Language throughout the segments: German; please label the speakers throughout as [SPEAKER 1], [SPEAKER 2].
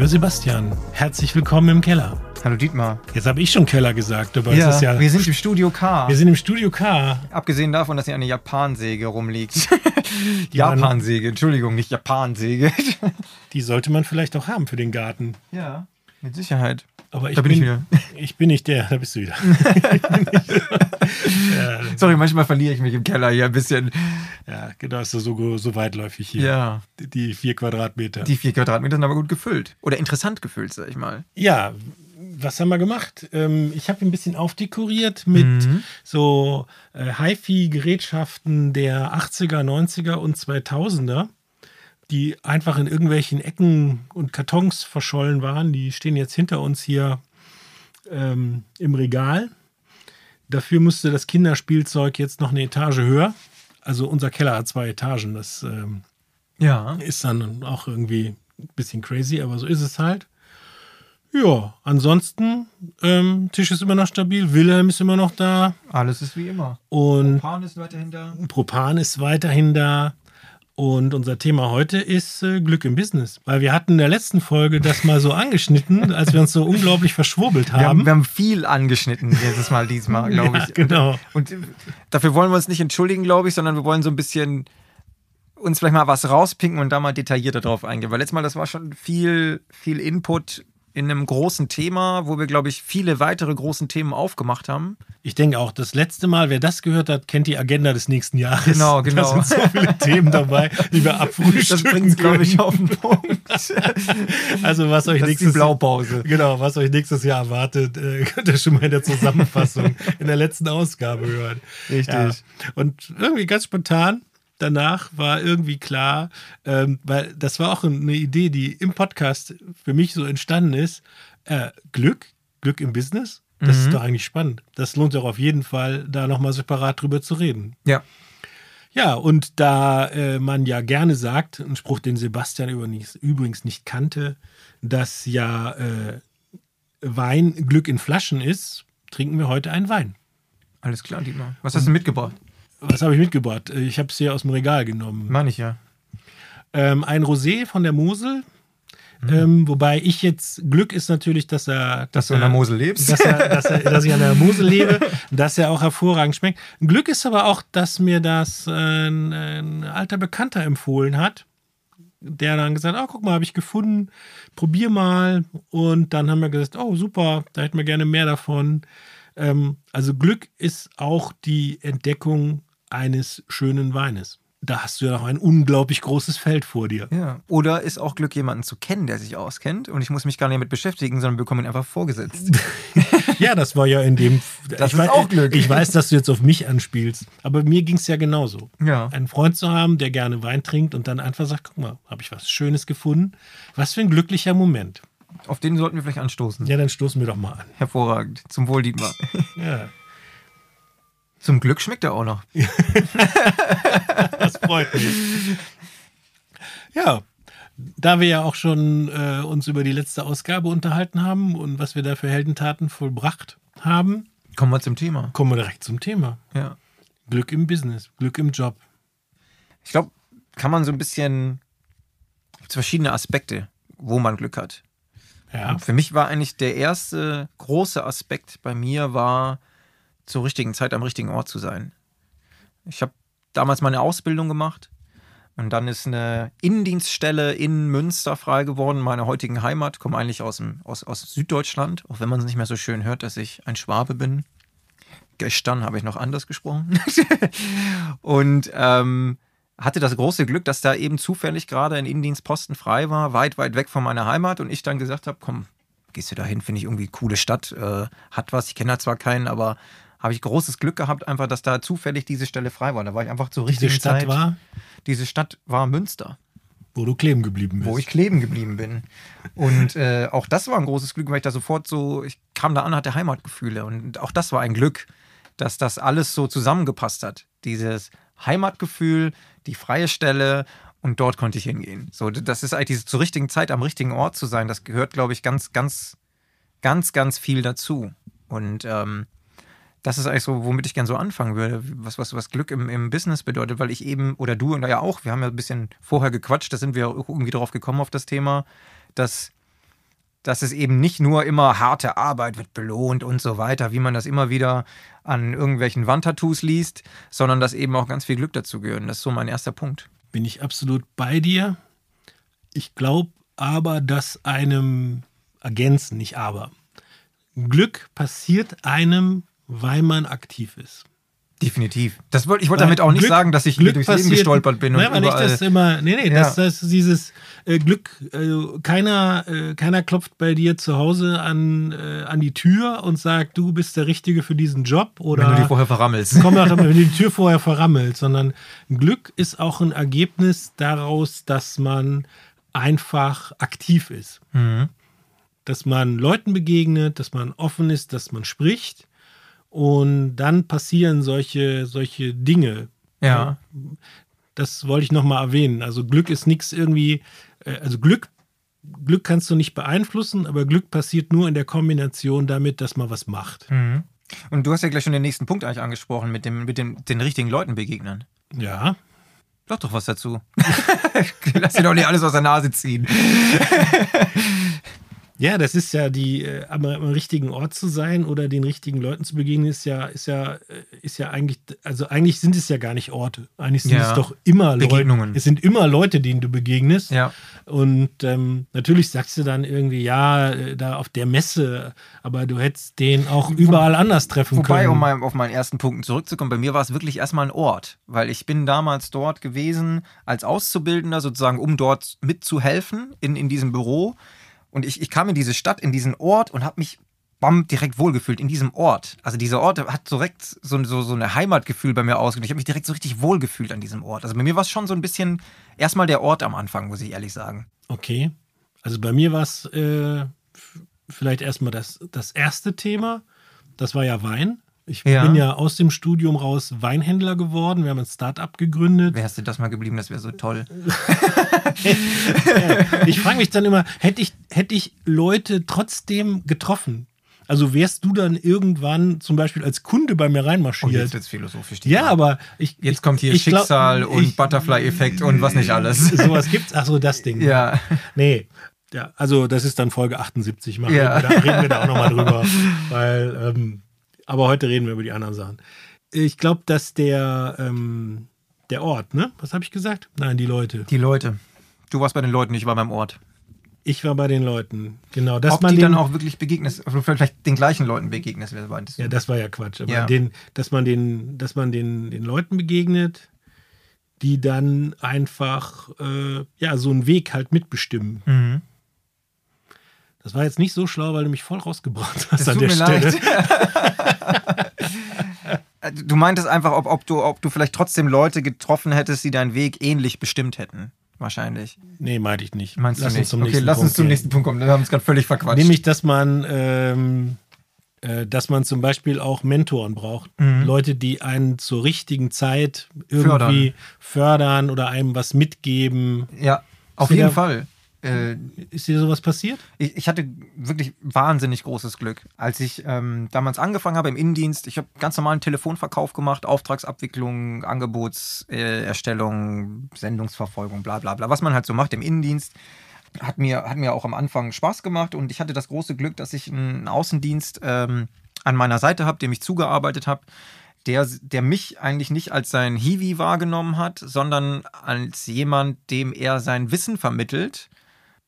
[SPEAKER 1] Lieber Sebastian, herzlich willkommen im Keller.
[SPEAKER 2] Hallo Dietmar.
[SPEAKER 1] Jetzt habe ich schon Keller gesagt, aber
[SPEAKER 2] ja,
[SPEAKER 1] es ist ja.
[SPEAKER 2] wir sind im Studio K.
[SPEAKER 1] Wir sind im Studio K.
[SPEAKER 2] Abgesehen davon, dass hier eine Japansäge rumliegt. Japansäge, Entschuldigung, nicht Japansäge.
[SPEAKER 1] Die sollte man vielleicht auch haben für den Garten.
[SPEAKER 2] ja, mit Sicherheit.
[SPEAKER 1] Aber ich,
[SPEAKER 2] Da bin ich wieder.
[SPEAKER 1] ich bin nicht der, da bist du wieder. Ja,
[SPEAKER 2] Sorry, manchmal verliere ich mich im Keller hier ein bisschen.
[SPEAKER 1] ja, genau, ist so, so weitläufig hier.
[SPEAKER 2] Ja,
[SPEAKER 1] Die- Die vier Quadratmeter.
[SPEAKER 2] die vier Quadratmeter sind aber gut gefüllt. Oder interessant gefüllt, sag ich mal.
[SPEAKER 1] Ja, was haben wir gemacht? Ähm, ich habe ein bisschen aufdekoriert mit
[SPEAKER 2] Mhm.
[SPEAKER 1] so äh, HiFi-Gerätschaften der 80er, 90er und 2000er, die einfach in irgendwelchen Ecken und Kartons verschollen waren. Die stehen jetzt hinter uns hier ähm, im Regal. Dafür musste das Kinderspielzeug jetzt noch eine Etage höher. Also unser Keller hat zwei Etagen. Das ähm,
[SPEAKER 2] Ja.
[SPEAKER 1] ist dann auch irgendwie ein bisschen crazy, aber so ist es halt. Ja, ansonsten, ähm, Tisch ist immer noch stabil, Wilhelm ist immer noch da
[SPEAKER 2] Alles ist wie immer.
[SPEAKER 1] und
[SPEAKER 2] Pan ist weiterhin da.
[SPEAKER 1] Propan ist weiterhin da. Und unser Thema heute ist äh, Glück im Business. Weil wir hatten in der letzten Folge das mal so angeschnitten, als wir uns so unglaublich verschwurbelt
[SPEAKER 2] Wir haben,
[SPEAKER 1] haben.
[SPEAKER 2] wir haben viel angeschnitten dieses Mal, diesmal, glaube
[SPEAKER 1] Ja,
[SPEAKER 2] ich.
[SPEAKER 1] genau.
[SPEAKER 2] Und äh, dafür wollen wir uns nicht entschuldigen, glaube ich, sondern wir wollen so ein bisschen uns vielleicht mal was rauspinken und da mal detaillierter drauf eingehen. Weil letztes Mal, das war schon viel, viel Input in einem großen Thema, wo wir, glaube ich, viele weitere großen Themen aufgemacht haben.
[SPEAKER 1] Ich denke auch, das letzte Mal, wer das gehört hat, kennt die Agenda des nächsten Jahres.
[SPEAKER 2] Genau, genau.
[SPEAKER 1] Da sind so viele Themen dabei, die wir
[SPEAKER 2] Das
[SPEAKER 1] abfrühstücken
[SPEAKER 2] bringt es, glaube ich, auf den Punkt.
[SPEAKER 1] Also was euch
[SPEAKER 2] Das ist die
[SPEAKER 1] nächstes
[SPEAKER 2] Blaupause.
[SPEAKER 1] Genau, was euch nächstes Jahr erwartet, äh, könnt ihr schon mal in der Zusammenfassung in der letzten Ausgabe hören.
[SPEAKER 2] Richtig.
[SPEAKER 1] Ja. Und irgendwie ganz spontan danach war irgendwie klar, ähm, weil das war auch eine Idee, die im Podcast für mich so entstanden ist. Äh, Glück, Glück im Business, das
[SPEAKER 2] Mhm.
[SPEAKER 1] ist doch eigentlich spannend. Das lohnt sich auch auf jeden Fall, da nochmal separat drüber zu reden.
[SPEAKER 2] Ja.
[SPEAKER 1] Ja, und da äh, man ja gerne sagt, ein Spruch, den Sebastian übrigens, übrigens nicht kannte, dass ja äh, Wein Glück in Flaschen ist, trinken wir heute einen Wein.
[SPEAKER 2] Alles klar, Dietmar. Was hast du mitgebracht?
[SPEAKER 1] Was habe ich mitgebracht? Äh, Ich habe es hier aus dem Regal genommen.
[SPEAKER 2] Meine ich ja.
[SPEAKER 1] Ähm, ein Rosé von der Mosel. Ähm, wobei ich jetzt, Glück ist natürlich, dass er.
[SPEAKER 2] Dass du in der Mosel lebst.
[SPEAKER 1] Dass, er, dass, er, dass ich an der Mosel lebe, dass er auch hervorragend schmeckt. Glück ist aber auch, dass mir das äh, ein, alter Bekannter empfohlen hat, der dann gesagt hat, oh, guck mal, habe ich gefunden, probier mal. Und dann haben wir gesagt, oh, super, da hätten wir gerne mehr davon. Ähm, also Glück ist auch die Entdeckung eines schönen Weines. Da hast du ja noch ein unglaublich großes Feld vor dir.
[SPEAKER 2] Ja. Oder ist auch Glück, jemanden zu kennen, der sich auskennt und ich muss mich gar nicht damit beschäftigen, sondern bekomme ihn einfach vorgesetzt.
[SPEAKER 1] Ja, das war ja in dem.
[SPEAKER 2] Das
[SPEAKER 1] ich
[SPEAKER 2] ist
[SPEAKER 1] weiß,
[SPEAKER 2] auch Glück.
[SPEAKER 1] Ich weiß, dass du jetzt auf mich anspielst, aber mir ging es ja genauso.
[SPEAKER 2] Ja.
[SPEAKER 1] Einen Freund zu haben, der gerne Wein trinkt und dann einfach sagt: Guck mal, habe ich was Schönes gefunden. Was für ein glücklicher Moment.
[SPEAKER 2] Auf den sollten wir vielleicht anstoßen.
[SPEAKER 1] Ja, dann stoßen wir doch mal an.
[SPEAKER 2] Hervorragend. Zum Wohl, Dietmar.
[SPEAKER 1] Ja,
[SPEAKER 2] Zum Glück schmeckt er auch noch.
[SPEAKER 1] das freut mich. Ja, da wir ja auch schon äh, uns über die letzte Ausgabe unterhalten haben und was wir da für Heldentaten vollbracht haben,
[SPEAKER 2] Kommen wir zum Thema.
[SPEAKER 1] kommen wir direkt zum Thema.
[SPEAKER 2] Ja.
[SPEAKER 1] Glück im Business, Glück im Job.
[SPEAKER 2] Ich glaube, kann man so ein bisschen. Gibt verschiedene Aspekte, wo man Glück hat.
[SPEAKER 1] Ja,
[SPEAKER 2] Für mich war eigentlich der erste große Aspekt bei mir war, zur richtigen Zeit am richtigen Ort zu sein. Ich habe damals meine Ausbildung gemacht und dann ist eine Innendienststelle in Münster frei geworden, meine heutigen Heimat. Komme eigentlich aus, dem, aus, aus Süddeutschland, auch wenn man es nicht mehr so schön hört, dass ich ein Schwabe bin. Gestern habe ich noch anders gesprochen. und ähm, hatte das große Glück, dass da eben zufällig gerade ein Innendienstposten frei war, weit, weit weg von meiner Heimat. Und ich dann gesagt habe, komm, gehst du da hin, finde ich irgendwie coole Stadt, äh, hat was, ich kenne da zwar keinen, aber habe ich großes Glück gehabt, einfach, dass da zufällig diese Stelle frei war. Da war ich einfach zur
[SPEAKER 1] diese
[SPEAKER 2] richtigen
[SPEAKER 1] Stadt
[SPEAKER 2] Zeit.
[SPEAKER 1] war,
[SPEAKER 2] Diese Stadt war Münster,
[SPEAKER 1] wo du kleben geblieben bist.
[SPEAKER 2] wo ich kleben geblieben bin. Und äh, auch das war ein großes Glück, weil ich da sofort so, ich kam da an, hatte Heimatgefühle. Und auch das war ein Glück, dass das alles so zusammengepasst hat. Dieses Heimatgefühl, die freie Stelle und dort konnte ich hingehen. So, das ist eigentlich diese zur richtigen Zeit am richtigen Ort zu sein. Das gehört, glaube ich, ganz, ganz, ganz, ganz viel dazu. Und ähm, das ist eigentlich so, womit ich gern so anfangen würde, was, was, was Glück im, im Business bedeutet, weil ich eben, oder du und ja auch, wir haben ja ein bisschen vorher gequatscht, da sind wir irgendwie drauf gekommen auf das Thema, dass dass es eben nicht nur immer harte Arbeit wird belohnt und so weiter, wie man das immer wieder an irgendwelchen Wandtattoos liest, sondern dass eben auch ganz viel Glück dazu gehört. Das ist so mein erster Punkt.
[SPEAKER 1] Bin ich absolut bei dir. Ich glaube aber, dass einem ergänzen, nicht aber. Glück passiert einem, weil man aktiv ist.
[SPEAKER 2] Definitiv. Das wollt, ich wollte damit auch nicht Glück, sagen, dass ich Glück durchs passiert, Leben gestolpert bin.
[SPEAKER 1] Nein, und nicht das immer. Nee, nee, ja. das, das ist dieses äh, Glück. Äh, keiner, äh, keiner klopft bei dir zu Hause an, äh, an die Tür und sagt, du bist der Richtige für diesen Job. Oder
[SPEAKER 2] wenn du die vorher verrammelst.
[SPEAKER 1] Komm auch, wenn du die Tür vorher verrammelst. Sondern Glück ist auch ein Ergebnis daraus, dass man einfach aktiv ist. Mhm. Dass man Leuten begegnet, dass man offen ist, dass man spricht und dann passieren solche, solche Dinge.
[SPEAKER 2] Ja.
[SPEAKER 1] Das wollte ich nochmal erwähnen. Also Glück ist nichts irgendwie, äh, also Glück, Glück kannst du nicht beeinflussen, aber Glück passiert nur in der Kombination damit, dass man was macht.
[SPEAKER 2] Mhm. Und du hast ja gleich schon den nächsten Punkt eigentlich angesprochen, mit, dem, mit dem, den richtigen Leuten begegnen.
[SPEAKER 1] Ja.
[SPEAKER 2] Sag doch was dazu. Lass dir doch nicht alles aus der Nase ziehen.
[SPEAKER 1] Ja, das ist ja die, äh, am, am, richtigen Ort zu sein oder den richtigen Leuten zu begegnen, ist ja, ist ja, äh, ist ja eigentlich, also eigentlich sind es ja gar nicht Orte. Eigentlich sind ja. es doch immer Leute. Es sind immer Leute, denen du begegnest.
[SPEAKER 2] Ja.
[SPEAKER 1] Und ähm, natürlich sagst du dann irgendwie, ja, äh, da auf der Messe, aber du hättest den auch überall anders treffen
[SPEAKER 2] Wobei,
[SPEAKER 1] können.
[SPEAKER 2] Wobei, um auf meinen ersten Punkt zurückzukommen, bei mir war es wirklich erstmal ein Ort, weil ich bin damals dort gewesen als Auszubildender, sozusagen, um dort mitzuhelfen in, in diesem Büro. Und ich, ich kam in diese Stadt, in diesen Ort und habe mich bam, direkt wohlgefühlt in diesem Ort. Also dieser Ort hat direkt so, so, so eine Heimatgefühl bei mir ausgelöst. Ich habe mich direkt so richtig wohlgefühlt an diesem Ort. Also bei mir war es schon so ein bisschen erstmal der Ort am Anfang, muss ich ehrlich sagen.
[SPEAKER 1] Okay. Also bei mir war es äh, vielleicht erstmal das, das erste Thema. Das war ja Wein. Ich ja. bin ja aus dem Studium raus Weinhändler geworden. Wir haben ein Start-up gegründet.
[SPEAKER 2] Wärst du das mal geblieben, das wäre so toll.
[SPEAKER 1] ja. Ich frage mich dann immer, hätte ich, hätte ich Leute trotzdem getroffen? Also wärst du dann irgendwann zum Beispiel als Kunde bei mir reinmarschiert? Oh,
[SPEAKER 2] jetzt wird's philosophisch.
[SPEAKER 1] Ja, aber ich,
[SPEAKER 2] jetzt kommt hier Schicksal glaub, und Butterfly-Effekt und was nicht alles.
[SPEAKER 1] Sowas gibt's. Ach so, das Ding.
[SPEAKER 2] Ja.
[SPEAKER 1] Nee, ja, also das ist dann Folge 78. Machen ja. Da reden wir da auch nochmal drüber. Weil ähm, aber heute reden wir über die anderen Sachen. Ich glaube, dass der, ähm, der Ort, ne? Was habe ich gesagt? Nein, die Leute.
[SPEAKER 2] Die Leute. Du warst bei den Leuten, ich war beim Ort.
[SPEAKER 1] Ich war bei den Leuten, genau. Dass
[SPEAKER 2] Ob
[SPEAKER 1] man
[SPEAKER 2] die
[SPEAKER 1] den,
[SPEAKER 2] dann auch wirklich begegnest, vielleicht den gleichen Leuten begegnest, wer
[SPEAKER 1] meintest du? Ja, das war ja Quatsch. Aber ja. Den, dass man, den, dass man den, den Leuten begegnet, die dann einfach äh, ja, so einen Weg halt mitbestimmen. Mhm. Das war jetzt nicht so schlau, weil du mich voll rausgebracht hast das an der Stelle.
[SPEAKER 2] du meintest einfach, ob, ob, du, ob du vielleicht trotzdem Leute getroffen hättest, die deinen Weg ähnlich bestimmt hätten. Wahrscheinlich.
[SPEAKER 1] Nee, meinte ich nicht.
[SPEAKER 2] Meinst lass du nicht? okay, lass uns zum nächsten Punkt kommen. Wir haben uns gerade völlig verquatscht.
[SPEAKER 1] Nämlich, dass man, ähm, äh, dass man zum Beispiel auch Mentoren braucht. Mhm. Leute, die einen zur richtigen Zeit irgendwie fördern, fördern oder einem was mitgeben.
[SPEAKER 2] Ja, auf jeden Fall.
[SPEAKER 1] Äh, ist dir sowas passiert?
[SPEAKER 2] Ich, ich, hatte wirklich wahnsinnig großes Glück. Als ich ähm, damals angefangen habe im Innendienst, ich habe ganz normalen Telefonverkauf gemacht, Auftragsabwicklung, Angebotserstellung, äh, Sendungsverfolgung, bla bla bla, was man halt so macht im Innendienst. Hat mir, hat mir auch am Anfang Spaß gemacht und ich hatte das große Glück, dass ich einen Außendienst ähm, an meiner Seite habe, dem ich zugearbeitet habe der, der mich eigentlich nicht als sein Hiwi wahrgenommen hat, sondern als jemand, dem er sein Wissen vermittelt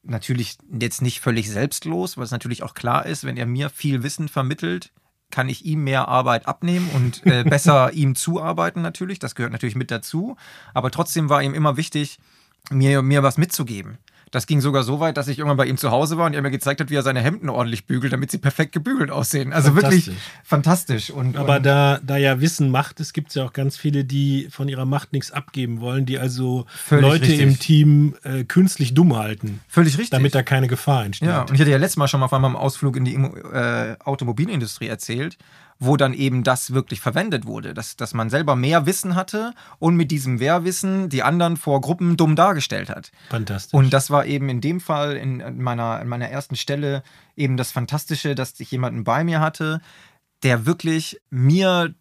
[SPEAKER 2] natürlich jetzt nicht völlig selbstlos, weil es natürlich auch klar ist, wenn er mir viel Wissen vermittelt, kann ich ihm mehr Arbeit abnehmen und äh, besser ihm zuarbeiten natürlich. Das gehört natürlich mit dazu. Aber trotzdem war ihm immer wichtig, mir, mir was mitzugeben. Das ging sogar so weit, dass ich irgendwann bei ihm zu Hause war und er mir gezeigt hat, wie er seine Hemden ordentlich bügelt, damit sie perfekt gebügelt aussehen. Also fantastisch. wirklich fantastisch. Und,
[SPEAKER 1] Aber
[SPEAKER 2] und
[SPEAKER 1] da, da ja Wissen Macht ist, gibt es ja auch ganz viele, die von ihrer Macht nichts abgeben wollen, die also Leute richtig. im Team äh, künstlich dumm halten.
[SPEAKER 2] Völlig richtig.
[SPEAKER 1] Damit da keine Gefahr entsteht.
[SPEAKER 2] Ja, und ich hatte ja letztes Mal schon mal von meinem Ausflug in die äh, Automobilindustrie erzählt wo dann eben das wirklich verwendet wurde, dass, dass man selber mehr Wissen hatte und mit diesem Mehrwissen die anderen vor Gruppen dumm dargestellt hat.
[SPEAKER 1] Fantastisch.
[SPEAKER 2] Und das war eben in dem Fall in meiner, in meiner ersten Stelle eben das Fantastische, dass ich jemanden bei mir hatte, der wirklich mir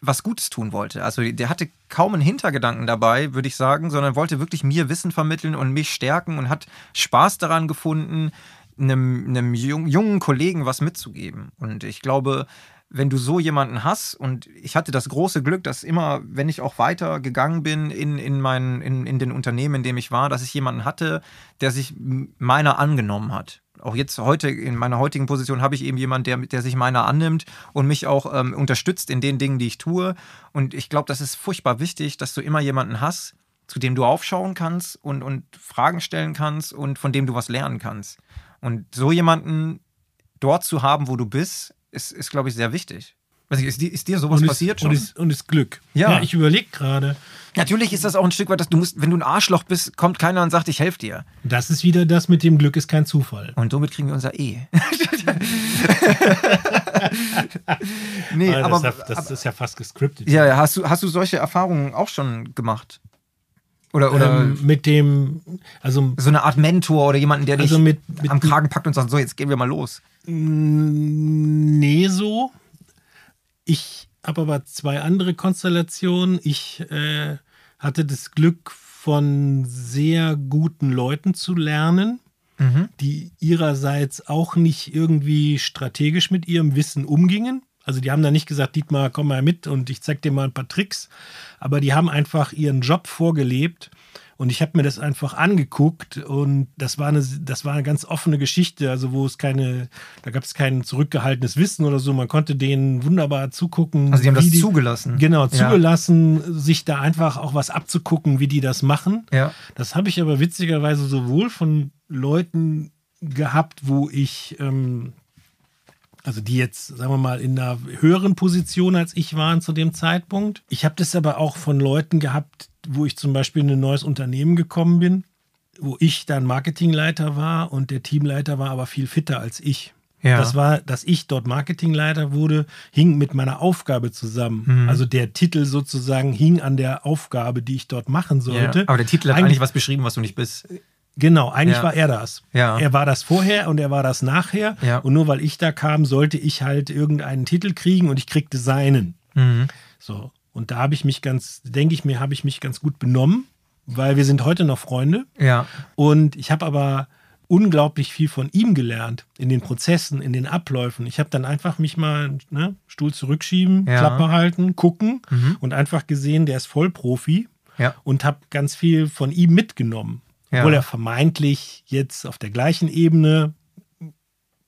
[SPEAKER 2] was Gutes tun wollte. Also der hatte kaum einen Hintergedanken dabei, würde ich sagen, sondern wollte wirklich mir Wissen vermitteln und mich stärken und hat Spaß daran gefunden, einem, einem jungen Kollegen was mitzugeben. Und ich glaube, wenn du so jemanden hast, und ich hatte das große Glück, dass immer, wenn ich auch weiter gegangen bin in, in, mein, in, in den Unternehmen, in dem ich war, dass ich jemanden hatte, der sich meiner angenommen hat. Auch jetzt heute, in meiner heutigen Position, habe ich eben jemanden, der, der sich meiner annimmt und mich auch ähm, unterstützt in den Dingen, die ich tue. Und ich glaube, das ist furchtbar wichtig, dass du immer jemanden hast, zu dem du aufschauen kannst und, und Fragen stellen kannst und von dem du was lernen kannst. Und so jemanden dort zu haben, wo du bist, ist, ist glaube ich, sehr wichtig. Weiß ich, ist, dir, ist dir sowas
[SPEAKER 1] und
[SPEAKER 2] passiert
[SPEAKER 1] ist,
[SPEAKER 2] schon?
[SPEAKER 1] Und ist, und ist Glück.
[SPEAKER 2] Ja.
[SPEAKER 1] ja ich überlege gerade.
[SPEAKER 2] Natürlich ist das auch ein Stück weit, dass du musst, wenn du ein Arschloch bist, kommt keiner und sagt, ich helfe dir.
[SPEAKER 1] Das ist wieder das mit dem Glück ist kein Zufall.
[SPEAKER 2] Und somit kriegen wir unser E. nee,
[SPEAKER 1] das
[SPEAKER 2] aber,
[SPEAKER 1] ist ja, das ist ja fast gescriptet.
[SPEAKER 2] Ja, hast du, hast du solche Erfahrungen auch schon gemacht? Oder, oder
[SPEAKER 1] ähm, mit dem, also
[SPEAKER 2] so eine Art Mentor oder jemanden, der dich
[SPEAKER 1] also mit, mit,
[SPEAKER 2] am Kragen packt und sagt, so, jetzt gehen wir mal los.
[SPEAKER 1] Nee, so. Ich habe aber zwei andere Konstellationen. Ich äh, hatte das Glück, von sehr guten Leuten zu lernen,
[SPEAKER 2] Mhm.
[SPEAKER 1] die ihrerseits auch nicht irgendwie strategisch mit ihrem Wissen umgingen. Also die haben da nicht gesagt, Dietmar, komm mal mit und ich zeig dir mal ein paar Tricks. Aber die haben einfach ihren Job vorgelebt. Und ich habe mir das einfach angeguckt und das war, eine, das war eine ganz offene Geschichte, also wo es keine, da gab es kein zurückgehaltenes Wissen oder so. Man konnte denen wunderbar zugucken.
[SPEAKER 2] Also die haben das
[SPEAKER 1] wie
[SPEAKER 2] zugelassen.
[SPEAKER 1] Genau,
[SPEAKER 2] Ja.
[SPEAKER 1] zugelassen, sich da einfach auch was abzugucken, wie die das machen.
[SPEAKER 2] Ja.
[SPEAKER 1] Das habe ich aber witzigerweise sowohl von Leuten gehabt, wo ich, ähm, also die jetzt, sagen wir mal, in einer höheren Position als ich waren zu dem Zeitpunkt. Ich habe das aber auch von Leuten gehabt, wo ich zum Beispiel in ein neues Unternehmen gekommen bin, wo ich dann Marketingleiter war und der Teamleiter war aber viel fitter als ich.
[SPEAKER 2] Ja.
[SPEAKER 1] Das war, dass ich dort Marketingleiter wurde, hing mit meiner Aufgabe zusammen.
[SPEAKER 2] Mhm.
[SPEAKER 1] Also der Titel sozusagen hing an der Aufgabe, die ich dort machen sollte.
[SPEAKER 2] Ja. Aber der Titel hat
[SPEAKER 1] Eigentlich-
[SPEAKER 2] eigentlich was beschrieben, was du nicht bist.
[SPEAKER 1] Genau, eigentlich
[SPEAKER 2] Ja.
[SPEAKER 1] war er das.
[SPEAKER 2] Ja.
[SPEAKER 1] Er war das vorher und er war das nachher.
[SPEAKER 2] Ja.
[SPEAKER 1] Und nur weil ich da kam, sollte ich halt irgendeinen Titel kriegen und ich kriegte seinen.
[SPEAKER 2] Mhm.
[SPEAKER 1] So. Und da habe ich mich ganz, denke ich mir, habe ich mich ganz gut benommen, weil wir sind heute noch Freunde.
[SPEAKER 2] Ja.
[SPEAKER 1] Und ich habe aber unglaublich viel von ihm gelernt, in den Prozessen, in den Abläufen. Ich habe dann einfach mich mal, ne, Stuhl zurückschieben,
[SPEAKER 2] Ja.
[SPEAKER 1] Klappe halten, gucken
[SPEAKER 2] Mhm.
[SPEAKER 1] und einfach gesehen, der ist Vollprofi
[SPEAKER 2] Ja.
[SPEAKER 1] und habe ganz viel von ihm mitgenommen.
[SPEAKER 2] Ja.
[SPEAKER 1] Obwohl er vermeintlich jetzt auf der gleichen Ebene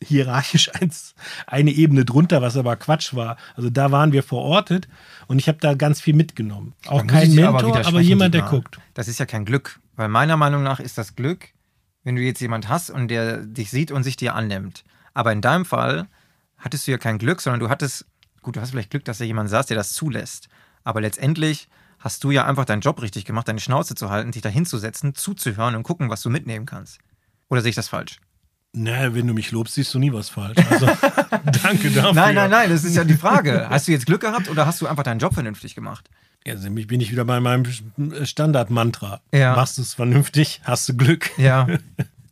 [SPEAKER 1] hierarchisch eins, eine Ebene drunter, was aber Quatsch war. Also da waren wir verortet und ich habe da ganz viel mitgenommen. Auch kein Mentor, aber,
[SPEAKER 2] widersprechen,
[SPEAKER 1] jemand, der guckt.
[SPEAKER 2] Das ist ja kein Glück. Weil meiner Meinung nach ist das Glück, wenn du jetzt jemand hast und der dich sieht und sich dir annimmt. Aber in deinem Fall hattest du ja kein Glück, sondern du hattest, gut, du hast vielleicht Glück, dass da jemand saß, der das zulässt. Aber letztendlich hast du ja einfach deinen Job richtig gemacht, deine Schnauze zu halten, dich da hinzusetzen, zuzuhören und gucken, was du mitnehmen kannst. Oder sehe ich das falsch?
[SPEAKER 1] Naja, wenn du mich lobst, siehst du nie was falsch. Also, danke dafür.
[SPEAKER 2] Nein, nein, nein, das ist ja die Frage. Hast du jetzt Glück gehabt oder hast du einfach deinen Job vernünftig gemacht?
[SPEAKER 1] Also bin ich wieder bei meinem Standardmantra.
[SPEAKER 2] Ja.
[SPEAKER 1] Machst du es vernünftig, hast du Glück.
[SPEAKER 2] Ja.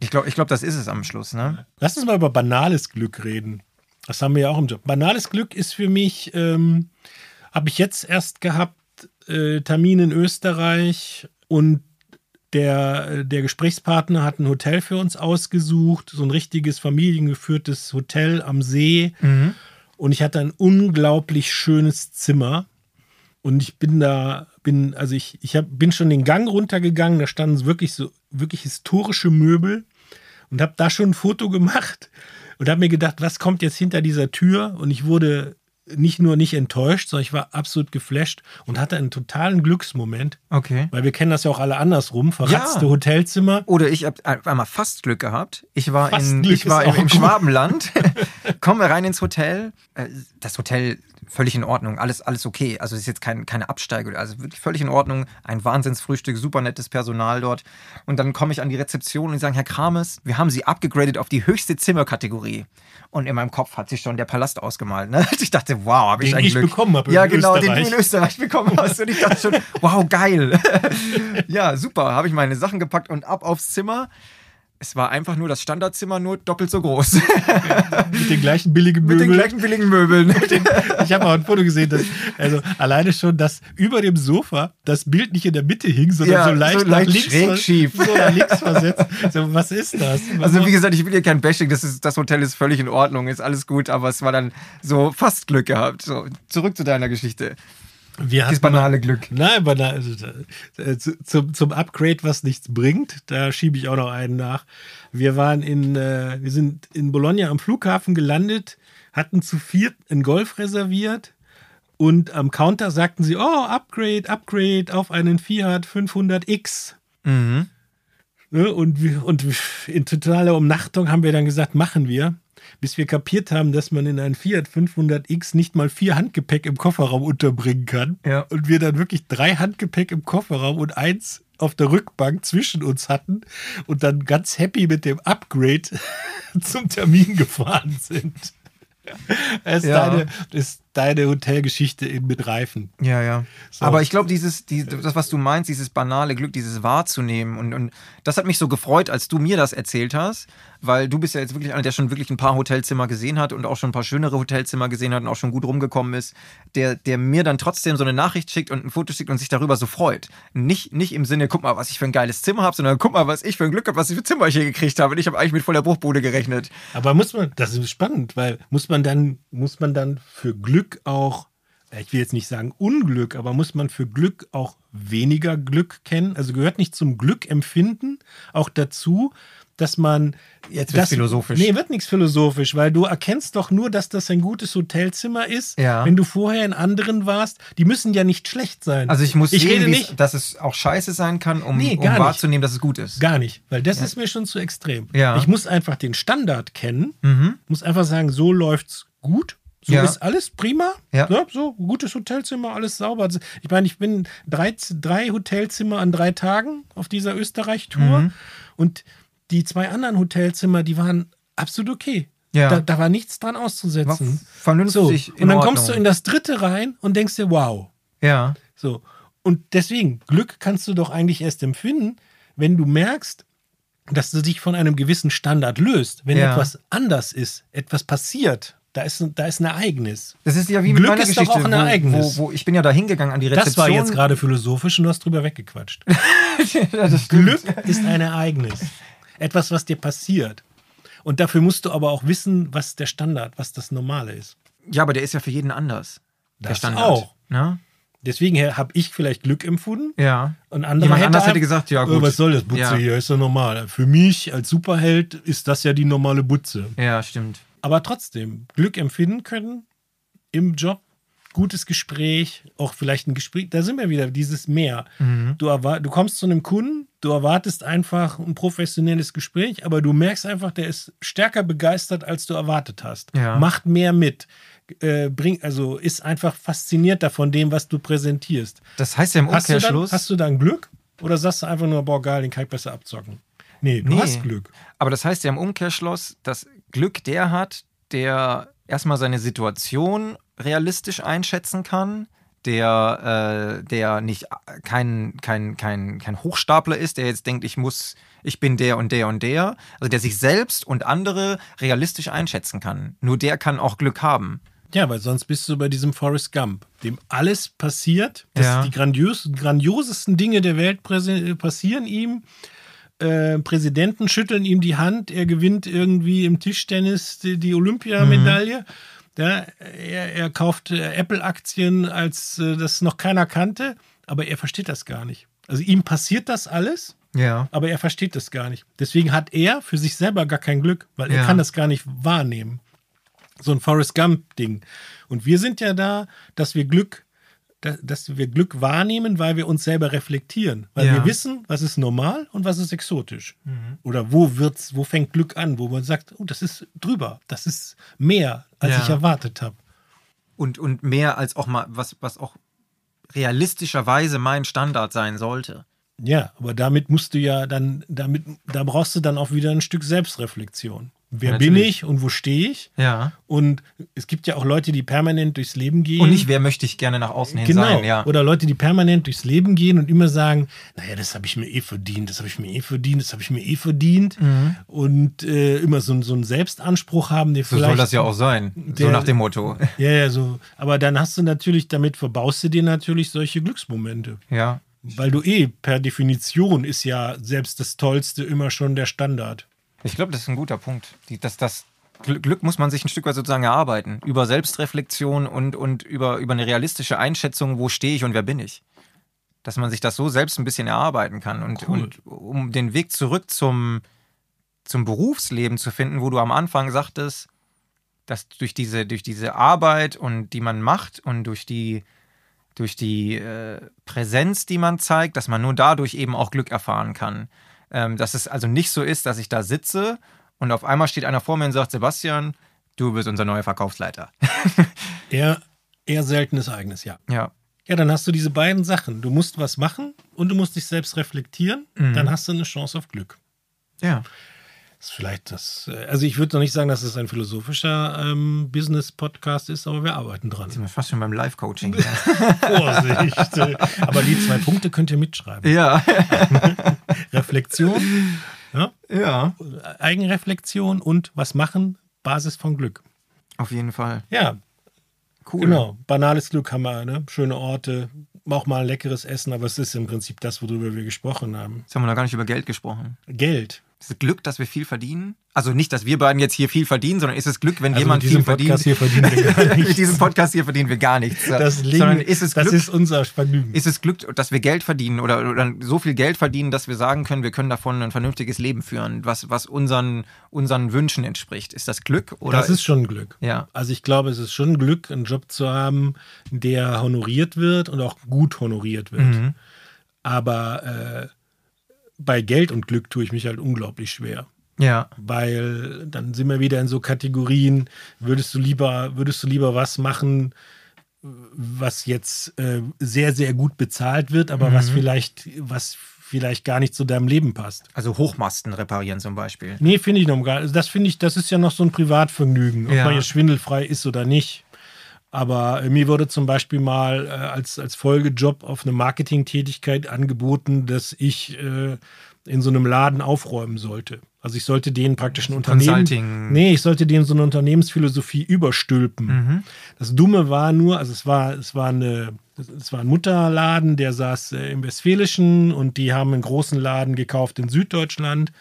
[SPEAKER 2] Ich glaube, ich glaub, das ist es am Schluss, ne?
[SPEAKER 1] Lass uns mal über banales Glück reden. Das haben wir ja auch im Job. Banales Glück ist für mich, ähm, habe ich jetzt erst gehabt, äh, Termin in Österreich und der, der Gesprächspartner hat ein Hotel für uns ausgesucht, so ein richtiges familiengeführtes Hotel am See.
[SPEAKER 2] Mhm.
[SPEAKER 1] Und ich hatte ein unglaublich schönes Zimmer. Und ich bin da, bin, also ich, ich hab, bin schon den Gang runtergegangen, da standen wirklich so, wirklich historische Möbel und habe da schon ein Foto gemacht und habe mir gedacht, was kommt jetzt hinter dieser Tür? Und ich wurde nicht nur nicht enttäuscht, sondern ich war absolut geflasht und hatte einen totalen Glücksmoment,
[SPEAKER 2] Okay.
[SPEAKER 1] weil wir kennen das ja auch alle andersrum, verratzte
[SPEAKER 2] Ja.
[SPEAKER 1] Hotelzimmer.
[SPEAKER 2] Oder ich habe einmal fast Glück gehabt. Ich war,
[SPEAKER 1] Fast
[SPEAKER 2] in,
[SPEAKER 1] Glück
[SPEAKER 2] ich war im, im. Schwabenland, komme rein ins Hotel. Äh, Das Hotel völlig in Ordnung, alles, alles okay. Also es ist jetzt kein, keine Absteige, also wirklich völlig in Ordnung. Ein Wahnsinnsfrühstück, super nettes Personal dort. Und dann komme ich an die Rezeption und sagen, Herr Krames, wir haben Sie abgegradet auf die höchste Zimmerkategorie. Und in meinem Kopf hat sich schon der Palast ausgemalt. Ne? Ich dachte, wow, habe ich
[SPEAKER 1] Den
[SPEAKER 2] ein
[SPEAKER 1] ich
[SPEAKER 2] Glück.
[SPEAKER 1] bekommen habe in
[SPEAKER 2] Ja, genau, den
[SPEAKER 1] Österreich.
[SPEAKER 2] du in Österreich bekommen hast. Und ich dachte schon, wow, geil. ja, super. Habe ich meine Sachen gepackt und ab aufs Zimmer. Es war einfach nur das Standardzimmer, nur doppelt so groß.
[SPEAKER 1] Mit den gleichen billigen
[SPEAKER 2] Mit
[SPEAKER 1] Möbeln.
[SPEAKER 2] den gleichen billigen Möbeln.
[SPEAKER 1] Ich habe auch ein Foto gesehen, dass, also alleine schon, dass über dem Sofa das Bild nicht in der Mitte hing, sondern
[SPEAKER 2] Ja,
[SPEAKER 1] so leicht,
[SPEAKER 2] so
[SPEAKER 1] nach
[SPEAKER 2] leicht
[SPEAKER 1] links
[SPEAKER 2] schräg
[SPEAKER 1] ver-
[SPEAKER 2] schief.
[SPEAKER 1] So nach links versetzt. So, was ist das?
[SPEAKER 2] Also wie gesagt, ich will hier kein Bashing, das, ist, das Hotel ist völlig in Ordnung, ist alles gut, aber es war dann so fast Glück gehabt. So, zurück zu deiner Geschichte.
[SPEAKER 1] Wir
[SPEAKER 2] Das
[SPEAKER 1] hatten
[SPEAKER 2] banale Glück.
[SPEAKER 1] Nein, banal, also, äh, zu- zum, zum Upgrade, was nichts bringt, da schiebe ich auch noch einen nach. Wir waren in, äh, wir sind in Bologna am Flughafen gelandet, hatten zu viert einen Golf reserviert und am Counter sagten sie, oh, Upgrade, Upgrade auf einen Fiat 500X.
[SPEAKER 2] Mhm.
[SPEAKER 1] Ne? Und, und in totaler Umnachtung haben wir dann gesagt, machen wir, bis wir kapiert haben, dass man in einen Fiat 500X nicht mal vier Handgepäck im Kofferraum unterbringen kann.
[SPEAKER 2] Ja.
[SPEAKER 1] Und wir dann wirklich drei Handgepäck im Kofferraum und eins auf der Rückbank zwischen uns hatten und dann ganz happy mit dem Upgrade zum Termin gefahren sind. Das ist,
[SPEAKER 2] Ja.
[SPEAKER 1] deine, das ist deine Hotelgeschichte in, mit Reifen.
[SPEAKER 2] Ja, ja.
[SPEAKER 1] So.
[SPEAKER 2] Aber ich glaube, dieses, die, das, was du meinst, dieses banale Glück, dieses wahrzunehmen und, und das hat mich so gefreut, als du mir das erzählt hast, weil du bist ja jetzt wirklich einer, der schon wirklich ein paar Hotelzimmer gesehen hat und auch schon ein paar schönere Hotelzimmer gesehen hat und auch schon gut rumgekommen ist, der, der mir dann trotzdem so eine Nachricht schickt und ein Foto schickt und sich darüber so freut. Nicht, nicht im Sinne, guck mal, was ich für ein geiles Zimmer habe, sondern guck mal, was ich für ein Glück habe, was ich für Zimmer hier gekriegt habe. Und ich habe eigentlich mit voller Bruchbude gerechnet.
[SPEAKER 1] Aber muss man, das ist spannend, weil muss man dann, muss man dann für Glück auch, ich will jetzt nicht sagen Unglück, aber muss man für Glück auch weniger Glück kennen? Also gehört nicht zum Glückempfinden auch dazu, dass man
[SPEAKER 2] Jetzt wird's philosophisch.
[SPEAKER 1] Nee, wird nichts philosophisch, weil du erkennst doch nur, dass das ein gutes Hotelzimmer ist,
[SPEAKER 2] Ja.
[SPEAKER 1] wenn du vorher in anderen warst. Die müssen ja nicht schlecht sein.
[SPEAKER 2] Also ich muss
[SPEAKER 1] ich
[SPEAKER 2] sehen,
[SPEAKER 1] nicht,
[SPEAKER 2] dass es auch scheiße sein kann, um,
[SPEAKER 1] Nee,
[SPEAKER 2] um wahrzunehmen, dass es gut ist.
[SPEAKER 1] Gar nicht, weil das ist mir schon zu extrem.
[SPEAKER 2] Ja.
[SPEAKER 1] Ich muss einfach den Standard kennen,
[SPEAKER 2] Mhm.
[SPEAKER 1] muss einfach sagen, so läuft's gut. So
[SPEAKER 2] Ja.
[SPEAKER 1] ist alles prima.
[SPEAKER 2] Ja.
[SPEAKER 1] Ne? So, gutes Hotelzimmer, alles sauber. Also, Ich meine, ich bin drei, drei Hotelzimmer an drei Tagen auf dieser Österreich-Tour.
[SPEAKER 2] Mhm.
[SPEAKER 1] Und die zwei anderen Hotelzimmer, die waren absolut okay.
[SPEAKER 2] Ja.
[SPEAKER 1] Da, da war nichts dran
[SPEAKER 2] War
[SPEAKER 1] auszusetzen.
[SPEAKER 2] vernünftig
[SPEAKER 1] So. Und dann
[SPEAKER 2] Ordnung.
[SPEAKER 1] kommst du in das dritte rein und denkst dir, wow.
[SPEAKER 2] Ja.
[SPEAKER 1] So. Und deswegen, Glück kannst du doch eigentlich erst empfinden, wenn du merkst, dass du dich von einem gewissen Standard löst. Wenn
[SPEAKER 2] Ja.
[SPEAKER 1] etwas anders ist, etwas passiert, da ist, da ist ein Ereignis.
[SPEAKER 2] Das ist ja wie mit
[SPEAKER 1] Glück
[SPEAKER 2] meiner
[SPEAKER 1] ist doch
[SPEAKER 2] Geschichte,
[SPEAKER 1] auch ein Ereignis.
[SPEAKER 2] wo, wo ich bin ja da hingegangen an die Rezeption.
[SPEAKER 1] Das war jetzt gerade philosophisch und du hast drüber weggequatscht.
[SPEAKER 2] ja.
[SPEAKER 1] Glück ist ein Ereignis. Etwas, was dir passiert. Und dafür musst du aber auch wissen, was der Standard, was das Normale ist.
[SPEAKER 2] Ja, aber der ist ja für jeden anders. der
[SPEAKER 1] Das
[SPEAKER 2] Standard.
[SPEAKER 1] auch.
[SPEAKER 2] Ne?
[SPEAKER 1] Deswegen habe ich vielleicht Glück empfunden.
[SPEAKER 2] Ja.
[SPEAKER 1] Und andere
[SPEAKER 2] Jemand
[SPEAKER 1] hätte
[SPEAKER 2] anders hätte
[SPEAKER 1] ein-
[SPEAKER 2] gesagt, ja,
[SPEAKER 1] "Oh,
[SPEAKER 2] gut."
[SPEAKER 1] was soll das, Butze
[SPEAKER 2] Ja.
[SPEAKER 1] hier, ist doch normal. Für mich als Superheld ist das ja die normale Butze.
[SPEAKER 2] Ja, stimmt.
[SPEAKER 1] Aber trotzdem, Glück empfinden können im Job, gutes Gespräch, auch vielleicht ein Gespräch, da sind wir wieder, dieses Mehr.
[SPEAKER 2] Mhm.
[SPEAKER 1] Du, du kommst zu einem Kunden, du erwartest einfach ein professionelles Gespräch, aber du merkst einfach, der ist stärker begeistert, als du erwartet hast.
[SPEAKER 2] Ja.
[SPEAKER 1] Macht mehr mit. Äh, bring, also ist einfach fasziniert von dem, was du präsentierst.
[SPEAKER 2] Das heißt ja im
[SPEAKER 1] Hast du, dann,
[SPEAKER 2] Umkehrschluss.
[SPEAKER 1] hast du dann Glück? Oder sagst du einfach nur, boah, geil, den kann ich besser abzocken? Nee, du
[SPEAKER 2] Nee.
[SPEAKER 1] hast Glück.
[SPEAKER 2] aber das heißt ja im Umkehrschluss, dass Glück der hat, der erstmal seine Situation realistisch einschätzen kann, der, äh, der nicht äh, kein, kein, kein, kein Hochstapler ist, der jetzt denkt, ich muss, ich bin der und der und der. Also der sich selbst und andere realistisch einschätzen kann. Nur der kann auch Glück haben.
[SPEAKER 1] Ja, weil sonst bist du bei diesem Forrest Gump, dem alles passiert, dass
[SPEAKER 2] Ja.
[SPEAKER 1] die grandios, grandiosesten Dinge der Welt passieren ihm. Äh, Präsidenten schütteln ihm die Hand, er gewinnt irgendwie im Tischtennis die, die Olympiamedaille. Ja, er, er kauft äh, Apple-Aktien, als äh, das noch keiner kannte, aber er versteht das gar nicht. Also ihm passiert das alles,
[SPEAKER 2] Ja.
[SPEAKER 1] aber er versteht das gar nicht. Deswegen hat er für sich selber gar kein Glück, weil er
[SPEAKER 2] Ja.
[SPEAKER 1] kann das gar nicht wahrnehmen. So ein Forrest Gump-Ding. Und wir sind ja da, dass wir Glück, dass wir Glück wahrnehmen, weil wir uns selber reflektieren. Weil
[SPEAKER 2] Ja.
[SPEAKER 1] wir wissen, was ist normal und was ist exotisch. Oder wo wird's, wo fängt Glück an, wo man sagt, oh, das ist drüber, das ist mehr, als
[SPEAKER 2] Ja.
[SPEAKER 1] ich erwartet habe.
[SPEAKER 2] Und, und mehr als auch mal, was, was auch realistischerweise mein Standard sein sollte.
[SPEAKER 1] Ja, aber damit musst du ja dann, damit, da brauchst du dann auch wieder ein Stück Selbstreflexion. Wer
[SPEAKER 2] Ja,
[SPEAKER 1] bin ich und wo stehe ich?
[SPEAKER 2] Ja.
[SPEAKER 1] Und es gibt ja auch Leute, die permanent durchs Leben gehen.
[SPEAKER 2] Und nicht, wer möchte ich gerne nach außen hin
[SPEAKER 1] Genau.
[SPEAKER 2] sein, ja.
[SPEAKER 1] Oder Leute, die permanent durchs Leben gehen und immer sagen, naja, das habe ich mir eh verdient, das habe ich mir eh verdient, das habe ich mir eh verdient. Und äh, immer so, so einen Selbstanspruch haben, der
[SPEAKER 2] Mhm. so
[SPEAKER 1] vielleicht.
[SPEAKER 2] soll das ja auch sein. so
[SPEAKER 1] der-
[SPEAKER 2] nach dem Motto.
[SPEAKER 1] Ja, ja, so. Aber dann hast du natürlich, damit verbaust du dir natürlich solche Glücksmomente.
[SPEAKER 2] Ja.
[SPEAKER 1] Weil du eh, per Definition ist ja selbst das Tollste immer schon der Standard.
[SPEAKER 2] Ich glaube, das ist ein guter Punkt. Die, das, das Gl- Glück muss man sich ein Stück weit sozusagen erarbeiten. Über Selbstreflexion und, und über, über eine realistische Einschätzung, wo stehe ich und wer bin ich. Dass man sich das so selbst ein bisschen erarbeiten kann. Und,
[SPEAKER 1] Cool.
[SPEAKER 2] und um den Weg zurück zum, zum Berufsleben zu finden, wo du am Anfang sagtest, dass durch diese, durch diese Arbeit und die man macht und durch die, durch die äh, Präsenz, die man zeigt, dass man nur dadurch eben auch Glück erfahren kann. Ähm, dass es also nicht so ist, dass ich da sitze und auf einmal steht einer vor mir und sagt, Sebastian, du bist unser neuer Verkaufsleiter.
[SPEAKER 1] Eher, eher seltenes Ereignis, ja.
[SPEAKER 2] ja.
[SPEAKER 1] Ja, dann hast du diese beiden Sachen. Du musst was machen und du musst dich selbst reflektieren.
[SPEAKER 2] Mhm.
[SPEAKER 1] Dann hast du eine Chance auf Glück.
[SPEAKER 2] Ja.
[SPEAKER 1] Das ist vielleicht das. äh, Also ich würde noch nicht sagen, dass es ein philosophischer ähm, Business-Podcast ist, aber wir arbeiten dran.
[SPEAKER 2] Sind wir fast schon beim Live-Coaching.
[SPEAKER 1] Vorsicht. Aber die zwei Punkte könnt ihr mitschreiben.
[SPEAKER 2] ja.
[SPEAKER 1] Reflexion, ja,
[SPEAKER 2] ja.
[SPEAKER 1] Eigenreflexion und was machen, Basis von Glück.
[SPEAKER 2] Auf jeden Fall.
[SPEAKER 1] Ja,
[SPEAKER 2] Cool.
[SPEAKER 1] genau. Banales Glück haben wir, ne? Schöne Orte, auch mal leckeres Essen, aber es ist im Prinzip das, worüber wir gesprochen haben.
[SPEAKER 2] Jetzt haben wir noch gar nicht über Geld gesprochen.
[SPEAKER 1] Geld.
[SPEAKER 2] Ist es Glück, dass wir viel verdienen? Also nicht, dass wir beiden jetzt hier viel verdienen, sondern ist es Glück, wenn
[SPEAKER 1] Also
[SPEAKER 2] jemand viel
[SPEAKER 1] Podcast
[SPEAKER 2] verdient? Mit diesem Podcast hier verdienen wir gar nichts.
[SPEAKER 1] Das, Leben,
[SPEAKER 2] ist es
[SPEAKER 1] das
[SPEAKER 2] Glück,
[SPEAKER 1] ist unser Vergnügen.
[SPEAKER 2] ist es Glück, dass wir Geld verdienen oder, oder so viel Geld verdienen, dass wir sagen können, wir können davon ein vernünftiges Leben führen, was, was unseren, unseren Wünschen entspricht. Ist das Glück? Oder
[SPEAKER 1] das ist schon Glück.
[SPEAKER 2] Ja.
[SPEAKER 1] Also ich glaube, es ist schon Glück, einen Job zu haben, der honoriert wird und auch gut honoriert wird.
[SPEAKER 2] Mhm.
[SPEAKER 1] Aber äh, bei Geld und Glück tue ich mich halt unglaublich schwer.
[SPEAKER 2] Ja.
[SPEAKER 1] Weil dann sind wir wieder in so Kategorien, würdest du lieber, würdest du lieber was machen, was jetzt äh, sehr, sehr gut bezahlt wird, aber
[SPEAKER 2] Mhm.
[SPEAKER 1] was vielleicht, was vielleicht gar nicht zu deinem Leben passt.
[SPEAKER 2] Also Hochmasten reparieren zum Beispiel.
[SPEAKER 1] Nee, finde ich noch gar nicht. Das finde ich, das ist ja noch so ein Privatvergnügen, ob
[SPEAKER 2] Ja.
[SPEAKER 1] man jetzt schwindelfrei ist oder nicht. Aber mir wurde zum Beispiel mal äh, als, als Folgejob auf eine Marketingtätigkeit angeboten, dass ich äh, in so einem Laden aufräumen sollte. Also ich sollte denen praktisch ein Unternehmen. Nee, ich sollte denen so eine Unternehmensphilosophie überstülpen.
[SPEAKER 2] Mhm.
[SPEAKER 1] Das Dumme war nur, also es war, es war eine, es war ein Mutterladen, der saß äh, im Westfälischen und die haben einen großen Laden gekauft in Süddeutschland.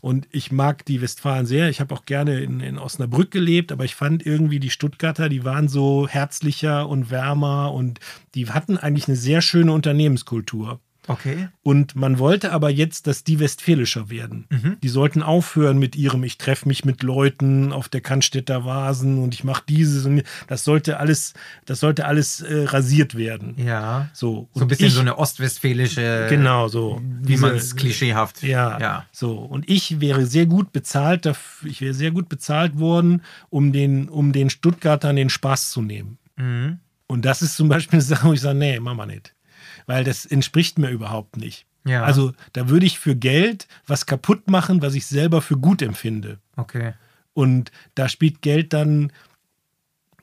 [SPEAKER 1] Und ich mag die Westfalen sehr. Ich habe auch gerne in, in Osnabrück gelebt, aber ich fand irgendwie die Stuttgarter, die waren so herzlicher und wärmer und die hatten eigentlich eine sehr schöne Unternehmenskultur.
[SPEAKER 2] Okay.
[SPEAKER 1] Und man wollte aber jetzt, dass die westfälischer werden. Die sollten aufhören mit ihrem, ich treffe mich mit Leuten auf der Cannstätter Vasen und ich mache dieses und das sollte alles, das sollte alles äh, rasiert werden.
[SPEAKER 2] Ja.
[SPEAKER 1] So,
[SPEAKER 2] So ein bisschen
[SPEAKER 1] ich,
[SPEAKER 2] so eine ostwestfälische,
[SPEAKER 1] genau so,
[SPEAKER 2] wie man es klischeehaft.
[SPEAKER 1] ja,
[SPEAKER 2] ja.
[SPEAKER 1] so. Und ich wäre sehr gut bezahlt, dafür, ich wäre sehr gut bezahlt worden, um den, um den Stuttgartern den Spaß zu nehmen.
[SPEAKER 2] Mhm.
[SPEAKER 1] Und das ist zum Beispiel eine Sache, wo ich sage, nee, mach mal nicht. Weil das entspricht mir überhaupt nicht.
[SPEAKER 2] Ja.
[SPEAKER 1] Also da würde ich für Geld was kaputt machen, was ich selber für gut empfinde.
[SPEAKER 2] Okay.
[SPEAKER 1] Und da spielt Geld dann,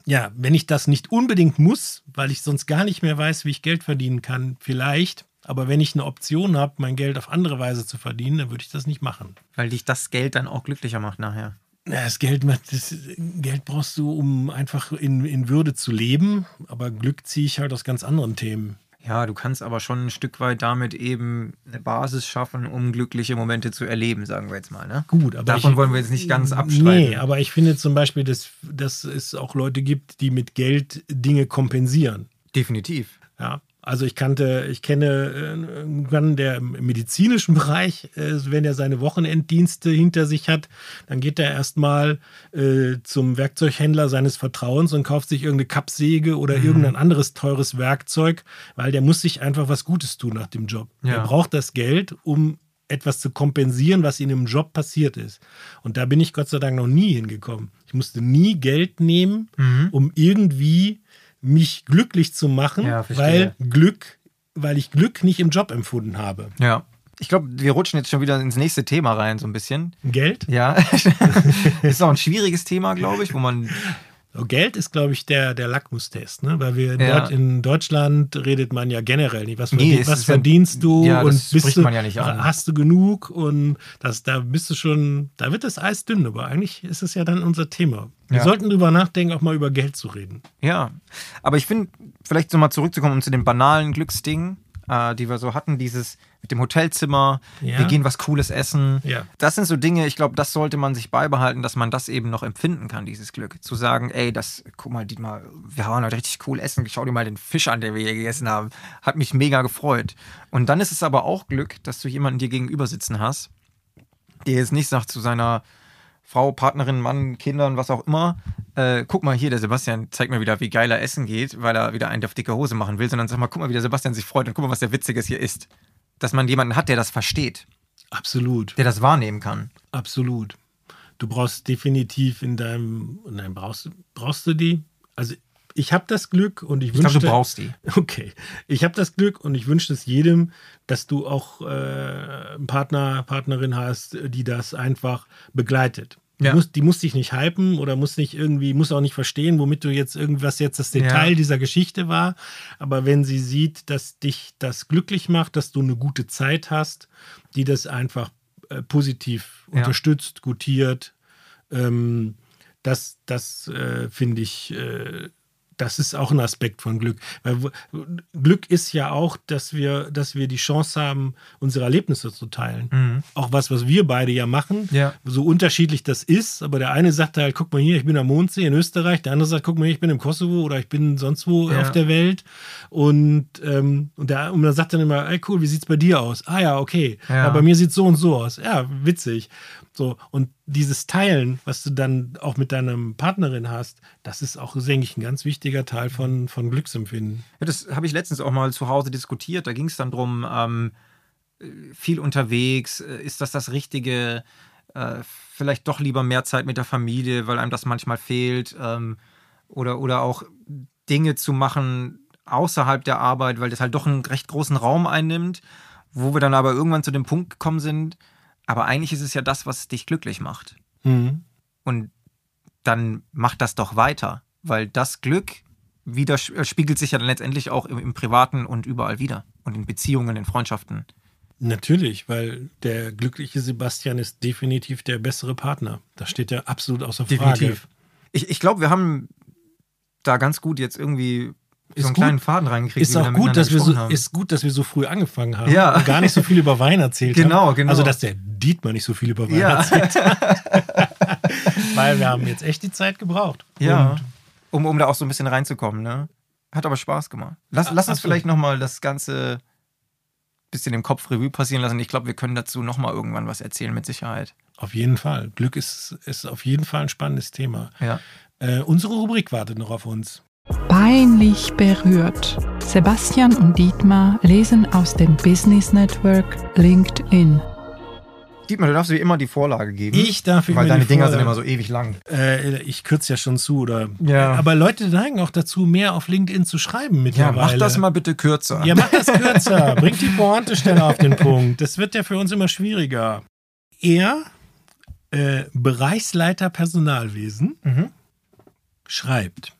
[SPEAKER 1] ja, wenn ich das nicht unbedingt muss, weil ich sonst gar nicht mehr weiß, wie ich Geld verdienen kann, vielleicht. Aber wenn ich eine Option habe, mein Geld auf andere Weise zu verdienen, dann würde ich das nicht machen.
[SPEAKER 2] Weil dich das Geld dann auch glücklicher macht nachher.
[SPEAKER 1] Ja, das Geld, das Geld brauchst du, um einfach in, in Würde zu leben. Aber Glück ziehe ich halt aus ganz anderen Themen.
[SPEAKER 2] Ja, du kannst aber schon ein Stück weit damit eben eine Basis schaffen, um glückliche Momente zu erleben, sagen wir jetzt mal. Ne?
[SPEAKER 1] Gut, aber
[SPEAKER 2] Davon
[SPEAKER 1] ich,
[SPEAKER 2] wollen wir jetzt nicht ganz abstreiten.
[SPEAKER 1] Nee, aber ich finde zum Beispiel, dass, dass es auch Leute gibt, die mit Geld Dinge kompensieren.
[SPEAKER 2] Definitiv.
[SPEAKER 1] Ja, also ich kannte, ich kenne äh, einen Mann, der im medizinischen Bereich, äh, wenn er seine Wochenenddienste hinter sich hat, dann geht er erstmal äh, zum Werkzeughändler seines Vertrauens und kauft sich irgendeine Kappsäge oder
[SPEAKER 2] Mhm.
[SPEAKER 1] irgendein anderes teures Werkzeug, weil der muss sich einfach was Gutes tun nach dem Job.
[SPEAKER 2] Ja.
[SPEAKER 1] Er braucht das Geld, um etwas zu kompensieren, was ihm im Job passiert ist. Und da bin ich Gott sei Dank noch nie hingekommen. Ich musste nie Geld nehmen,
[SPEAKER 2] Mhm.
[SPEAKER 1] um irgendwie mich glücklich zu machen,
[SPEAKER 2] Ja,
[SPEAKER 1] weil Glück, weil ich Glück nicht im Job empfunden habe.
[SPEAKER 2] Ja. Ich glaube, wir rutschen jetzt schon wieder ins nächste Thema rein, so ein bisschen.
[SPEAKER 1] Geld?
[SPEAKER 2] Ja. ist auch ein schwieriges Thema, glaube ich, wo man
[SPEAKER 1] Geld ist, glaube ich, der, der Lackmustest, ne? Weil wir in,
[SPEAKER 2] Ja.
[SPEAKER 1] Deut in Deutschland redet man ja generell nicht. Was,
[SPEAKER 2] Nee,
[SPEAKER 1] verdien,
[SPEAKER 2] es
[SPEAKER 1] was
[SPEAKER 2] ist ja-
[SPEAKER 1] verdienst du
[SPEAKER 2] ja,
[SPEAKER 1] und bist du,
[SPEAKER 2] ja
[SPEAKER 1] hast du genug und das, da bist du schon, da wird das Eis dünn, aber eigentlich ist es ja dann unser Thema. Wir sollten drüber nachdenken, auch mal über Geld zu reden.
[SPEAKER 2] Ja, aber ich finde, vielleicht so mal zurückzukommen zu den banalen Glücksdingen, äh, die wir so hatten, dieses mit dem Hotelzimmer,
[SPEAKER 1] Ja.
[SPEAKER 2] wir gehen was Cooles essen.
[SPEAKER 1] Ja.
[SPEAKER 2] Das sind so Dinge, ich glaube, das sollte man sich beibehalten, dass man das eben noch empfinden kann, dieses Glück. Zu sagen, ey, das, guck mal, Dietmar, wir waren heute richtig cool essen, schau dir mal den Fisch an, den wir hier gegessen haben. Hat mich mega gefreut. Und dann ist es aber auch Glück, dass du jemanden dir gegenüber sitzen hast, der jetzt nicht sagt zu seiner Frau, Partnerin, Mann, Kindern, was auch immer, äh, guck mal hier, der Sebastian zeigt mir wieder, wie geil er essen geht, weil er wieder einen auf dickeOse machen will, sondern sag mal, guck mal, wie der Sebastian sich freut und guck mal, was der Witziges hier ist. Dass man jemanden hat, der das versteht,
[SPEAKER 1] Absolut,
[SPEAKER 2] der das wahrnehmen kann.
[SPEAKER 1] absolut. Du brauchst definitiv in deinem, nein, brauchst, brauchst du die? Also ich habe das Glück und ich,
[SPEAKER 2] Ich glaube,
[SPEAKER 1] wünschte,
[SPEAKER 2] du brauchst die.
[SPEAKER 1] Okay, ich habe das Glück und ich wünsche es jedem, dass du auch äh, einen Partner, Partnerin hast, die das einfach begleitet. Die,
[SPEAKER 2] Ja.
[SPEAKER 1] muss, die muss dich nicht hypen oder muss nicht irgendwie, muss auch nicht verstehen, womit du jetzt irgendwas jetzt das Detail
[SPEAKER 2] Ja.
[SPEAKER 1] dieser Geschichte war. Aber wenn sie sieht, dass dich das glücklich macht, dass du eine gute Zeit hast, die das einfach äh, positiv
[SPEAKER 2] Ja.
[SPEAKER 1] unterstützt, gutiert, ähm, das, das äh, finde ich, äh, das ist auch ein Aspekt von Glück. Weil Glück ist ja auch, dass wir, dass wir die Chance haben, unsere Erlebnisse zu teilen. Auch was, was wir beide ja machen,
[SPEAKER 2] Mhm. Ja.
[SPEAKER 1] so unterschiedlich das ist. Aber der eine sagt halt, guck mal hier, ich bin am Mondsee in Österreich. Der andere sagt, guck mal hier, ich bin im Kosovo oder ich bin sonst wo
[SPEAKER 2] Ja.
[SPEAKER 1] auf der Welt. Und, ähm, und, der, und man sagt dann immer, ey cool, wie sieht's bei dir aus? Ah ja, okay.
[SPEAKER 2] Ja.
[SPEAKER 1] Bei mir sieht's so und so aus. Ja, witzig. So, und dieses Teilen, was du dann auch mit deinem Partnerin hast, das ist auch, denke ich, ein ganz wichtiger Teil von, von Glücksempfinden.
[SPEAKER 2] Ja, das habe ich letztens auch mal zu Hause diskutiert. Da ging es dann drum, ähm, äh, viel unterwegs, äh, ist das das Richtige? Äh, vielleicht doch lieber mehr Zeit mit der Familie, weil einem das manchmal fehlt. Ähm, oder, oder auch Dinge zu machen außerhalb der Arbeit, weil das halt doch einen recht großen Raum einnimmt, wo wir dann aber irgendwann zu dem Punkt gekommen sind, aber eigentlich ist es ja das, was dich glücklich macht.
[SPEAKER 1] Mhm.
[SPEAKER 2] Und dann mach das doch weiter, weil das Glück wieder äh, spiegelt sich ja dann letztendlich auch im, im Privaten und überall wieder und in Beziehungen, in Freundschaften.
[SPEAKER 1] Natürlich, weil der glückliche Sebastian ist definitiv der bessere Partner. Das steht ja absolut außer Frage.
[SPEAKER 2] Ich, ich glaube, wir haben da ganz gut jetzt irgendwie so einen
[SPEAKER 1] gut.
[SPEAKER 2] kleinen Faden reingekriegt.
[SPEAKER 1] Ist auch gut, dass wir so,
[SPEAKER 2] haben.
[SPEAKER 1] ist gut, dass wir so früh angefangen haben
[SPEAKER 2] Ja.
[SPEAKER 1] und gar nicht so viel über Wein erzählt
[SPEAKER 2] Genau,
[SPEAKER 1] haben.
[SPEAKER 2] genau.
[SPEAKER 1] Also, dass der Dietmar nicht so viel über Wein
[SPEAKER 2] Ja.
[SPEAKER 1] erzählt hat. Weil wir haben jetzt echt die Zeit gebraucht.
[SPEAKER 2] Ja,
[SPEAKER 1] Und
[SPEAKER 2] um, um da auch so ein bisschen reinzukommen, ne? Hat aber Spaß gemacht. Lass, lass uns
[SPEAKER 1] absolut.
[SPEAKER 2] vielleicht nochmal das Ganze bisschen im Kopf Revue passieren lassen. Ich glaube, wir können dazu nochmal irgendwann was erzählen, mit Sicherheit.
[SPEAKER 1] auf jeden Fall. Glück ist, ist auf jeden Fall ein spannendes Thema.
[SPEAKER 2] Ja.
[SPEAKER 1] Äh, unsere Rubrik wartet noch auf uns.
[SPEAKER 3] Peinlich berührt. Sebastian und Dietmar lesen aus dem Business Network LinkedIn.
[SPEAKER 2] Dietmar, du darfst wie immer die Vorlage geben.
[SPEAKER 1] Ich darf
[SPEAKER 2] Weil deine
[SPEAKER 1] die
[SPEAKER 2] Dinger sind immer so ewig lang.
[SPEAKER 1] Äh, ich kürze ja schon zu, oder?
[SPEAKER 2] Ja.
[SPEAKER 1] Aber Leute neigen auch dazu, mehr auf LinkedIn zu schreiben
[SPEAKER 2] Ja,
[SPEAKER 1] mittlerweile.
[SPEAKER 2] mach das mal bitte kürzer.
[SPEAKER 1] Ja, mach das kürzer. Bringt die Pointe schneller auf den Punkt. Das wird ja für uns immer schwieriger. Er, äh, Bereichsleiter Personalwesen,
[SPEAKER 2] Mhm.
[SPEAKER 1] schreibt: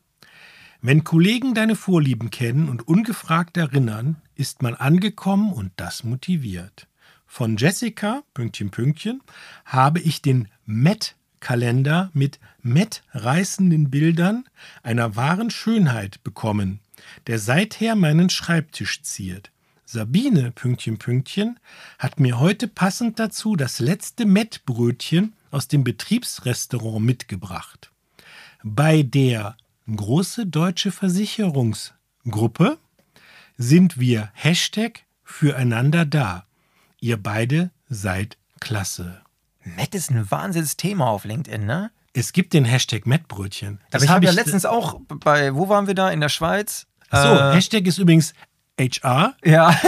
[SPEAKER 1] Wenn Kollegen deine Vorlieben kennen und ungefragt erinnern, ist man angekommen und das motiviert. Von Jessica, Pünktchen, Pünktchen, habe ich den Met-Kalender mit Met-reißenden Bildern einer wahren Schönheit bekommen, der seither meinen Schreibtisch ziert. Sabine, Pünktchen, Pünktchen, hat mir heute passend dazu das letzte Mettbrötchen aus dem Betriebsrestaurant mitgebracht. Bei der große deutsche Versicherungsgruppe sind wir Hashtag füreinander da. Ihr beide seid klasse.
[SPEAKER 2] Matt ist ein Wahnsinnsthema auf LinkedIn, ne?
[SPEAKER 1] Es gibt den Hashtag Mettbrötchen.
[SPEAKER 2] Aber ich habe ja
[SPEAKER 1] ich-
[SPEAKER 2] letztens auch bei, wo waren wir da? In der Schweiz?
[SPEAKER 1] So,
[SPEAKER 2] Äh,
[SPEAKER 1] Hashtag ist übrigens HR,
[SPEAKER 2] ja,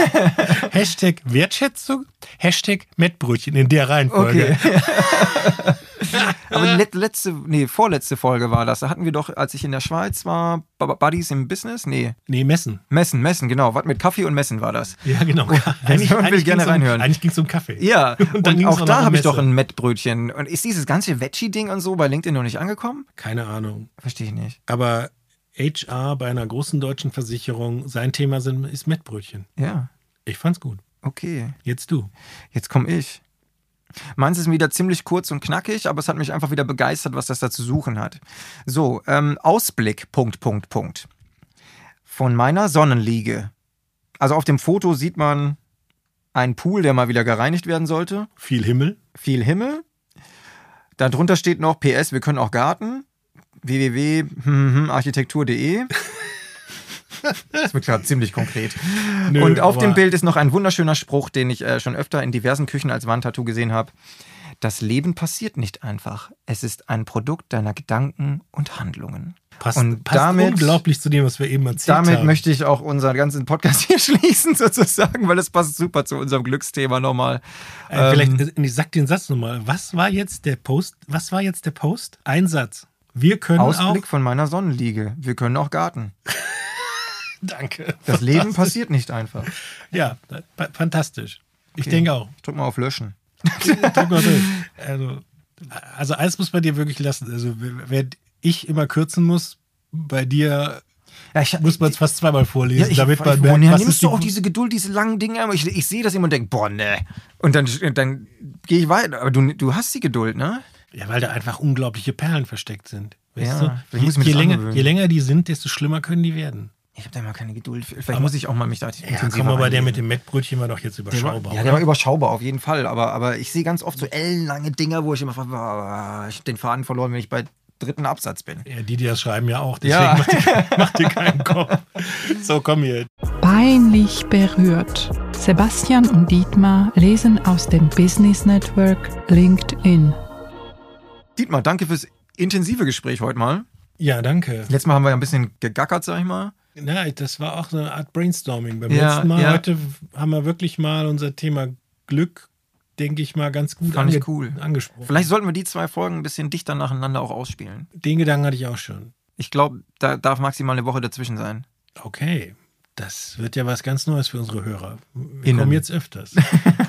[SPEAKER 1] Hashtag Wertschätzung, Hashtag Mettbrötchen in der Reihenfolge.
[SPEAKER 2] okay. Aber let, letzte, nee, vorletzte Folge war das. Da hatten wir doch, als ich in der Schweiz war, Buddies im Business? Nee,
[SPEAKER 1] Nee, Messen.
[SPEAKER 2] Messen, Messen, genau. Was mit Kaffee und Messen war das.
[SPEAKER 1] Ja, genau.
[SPEAKER 2] Wer hören will, gerne reinhören.
[SPEAKER 1] Um, eigentlich ging es um Kaffee.
[SPEAKER 2] Ja,
[SPEAKER 1] Und
[SPEAKER 2] und, auch da habe ich doch ein Mettbrötchen. Und ist dieses ganze Veggie-Ding und so bei LinkedIn noch nicht angekommen?
[SPEAKER 1] Keine Ahnung.
[SPEAKER 2] Verstehe ich nicht.
[SPEAKER 1] Aber HR bei einer großen deutschen Versicherung, sein Thema sind, ist Mettbrötchen.
[SPEAKER 2] Ja,
[SPEAKER 1] Ich fand's gut.
[SPEAKER 2] okay.
[SPEAKER 1] Jetzt du.
[SPEAKER 2] Jetzt komme ich. Meins ist wieder ziemlich kurz und knackig, aber es hat mich einfach wieder begeistert, was das da zu suchen hat. So, ähm, Ausblick, Punkt, Punkt, Punkt. Von meiner Sonnenliege. Also auf dem Foto sieht man einen Pool, der mal wieder gereinigt werden sollte.
[SPEAKER 1] Viel Himmel.
[SPEAKER 2] Viel Himmel. Darunter steht noch PS, wir können auch Garten. www.architektur.de. Das wird gerade ziemlich konkret.
[SPEAKER 1] Nö,
[SPEAKER 2] und auf dem Bild ist noch ein wunderschöner Spruch, den ich äh, schon öfter in diversen Küchen als Wandtattoo gesehen habe. Das Leben passiert nicht einfach. Es ist ein Produkt deiner Gedanken und Handlungen.
[SPEAKER 1] Passt,
[SPEAKER 2] Und
[SPEAKER 1] passt
[SPEAKER 2] damit-
[SPEAKER 1] unglaublich zu dem, was wir eben erzählt
[SPEAKER 2] Damit
[SPEAKER 1] haben.
[SPEAKER 2] möchte ich auch unseren ganzen Podcast hier schließen, sozusagen, weil es passt super zu unserem Glücksthema nochmal.
[SPEAKER 1] äh, vielleicht,
[SPEAKER 2] Ähm,
[SPEAKER 1] äh, ich sag den Satz nochmal. Was war jetzt der Post? Was war jetzt der Post? Ein Satz. Wir können
[SPEAKER 2] Ausblick
[SPEAKER 1] auch.
[SPEAKER 2] von meiner Sonnenliege. Wir können auch Garten.
[SPEAKER 1] Danke.
[SPEAKER 2] Das Leben passiert nicht einfach.
[SPEAKER 1] Ja, fa- fantastisch. Ich
[SPEAKER 2] Okay.
[SPEAKER 1] denke auch.
[SPEAKER 2] Ich drück mal auf Löschen.
[SPEAKER 1] Drück mal durch. Also, also eins muss bei dir wirklich lassen. Also wenn ich immer kürzen muss, bei dir
[SPEAKER 2] Ja, ich,
[SPEAKER 1] muss man es fast zweimal vorlesen,
[SPEAKER 2] ja, ich,
[SPEAKER 1] damit man merkt,
[SPEAKER 2] woher
[SPEAKER 1] was
[SPEAKER 2] nimmst du auch diese Geduld, diese langen Dinge? Ich, ich sehe das immer und denke, boah, ne. Und dann, dann gehe ich weiter. Aber du, du hast die Geduld, ne?
[SPEAKER 1] Ja, weil da einfach unglaubliche Perlen versteckt sind. Weißt
[SPEAKER 2] Ja,
[SPEAKER 1] du? Je, je, länger, je länger die sind, desto schlimmer können die werden.
[SPEAKER 2] Ich habe da mal keine Geduld. Vielleicht muss ich auch mal mich da
[SPEAKER 1] Ja,
[SPEAKER 2] intensiver
[SPEAKER 1] komm mal, bei der mit dem Mettbrötchen war doch jetzt
[SPEAKER 2] Der
[SPEAKER 1] überschaubar.
[SPEAKER 2] war, ja,
[SPEAKER 1] oder?
[SPEAKER 2] der war überschaubar auf jeden Fall. Aber, aber ich sehe ganz oft so ellenlange Dinger, wo ich immer ich habe den Faden verloren, wenn ich bei dritten Absatz bin.
[SPEAKER 1] ja, die, die das schreiben, ja auch. Deswegen
[SPEAKER 2] Ja.
[SPEAKER 1] dir, macht dir keinen Kopf. So, komm hier.
[SPEAKER 3] Peinlich berührt. Sebastian und Dietmar lesen aus dem Business Network LinkedIn.
[SPEAKER 2] Dietmar, danke fürs intensive Gespräch heute mal.
[SPEAKER 1] Ja, danke.
[SPEAKER 2] Letztes Mal haben wir ja ein bisschen gegackert, sag ich mal.
[SPEAKER 1] Ja, das war auch so eine Art Brainstorming. Beim
[SPEAKER 2] Ja,
[SPEAKER 1] letzten Mal,
[SPEAKER 2] ja.
[SPEAKER 1] heute haben wir wirklich mal unser Thema Glück, denke ich mal, ganz gut
[SPEAKER 2] Fand ich cool.
[SPEAKER 1] angesprochen.
[SPEAKER 2] Vielleicht sollten wir die zwei Folgen ein bisschen dichter nacheinander auch ausspielen.
[SPEAKER 1] Den Gedanken hatte ich auch schon.
[SPEAKER 2] Ich glaube, da darf maximal eine Woche dazwischen sein.
[SPEAKER 1] Okay, das wird ja was ganz Neues für unsere Hörer. Wir
[SPEAKER 2] Innen.
[SPEAKER 1] kommen jetzt öfters.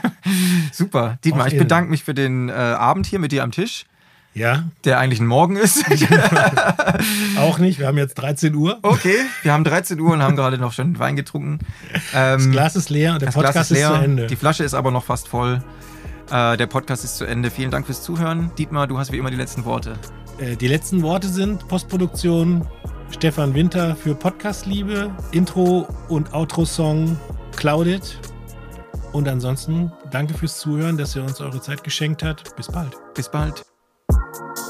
[SPEAKER 2] Super. Dietmar,
[SPEAKER 1] Auch
[SPEAKER 2] ich bedanke mich für den äh, Abend hier mit dir am Tisch,
[SPEAKER 1] ja,
[SPEAKER 2] der eigentlich ein Morgen ist.
[SPEAKER 1] auch nicht. Wir haben jetzt 13 Uhr.
[SPEAKER 2] okay, wir haben 13 Uhr und haben gerade noch schon Wein getrunken.
[SPEAKER 1] Das
[SPEAKER 2] Ähm,
[SPEAKER 1] Glas ist leer und der
[SPEAKER 2] das
[SPEAKER 1] Podcast
[SPEAKER 2] ist leer,
[SPEAKER 1] zu Ende.
[SPEAKER 2] die Flasche ist aber noch fast voll. Äh, der Podcast ist zu Ende. Vielen Dank fürs Zuhören. Dietmar, du hast wie immer die letzten Worte.
[SPEAKER 1] Äh, Die letzten Worte sind Postproduktion Stefan Winter für Podcast Liebe, Intro und Outro-Song Clouded. Und ansonsten danke fürs Zuhören, dass ihr uns eure Zeit geschenkt habt. Bis bald.
[SPEAKER 2] Bis bald. you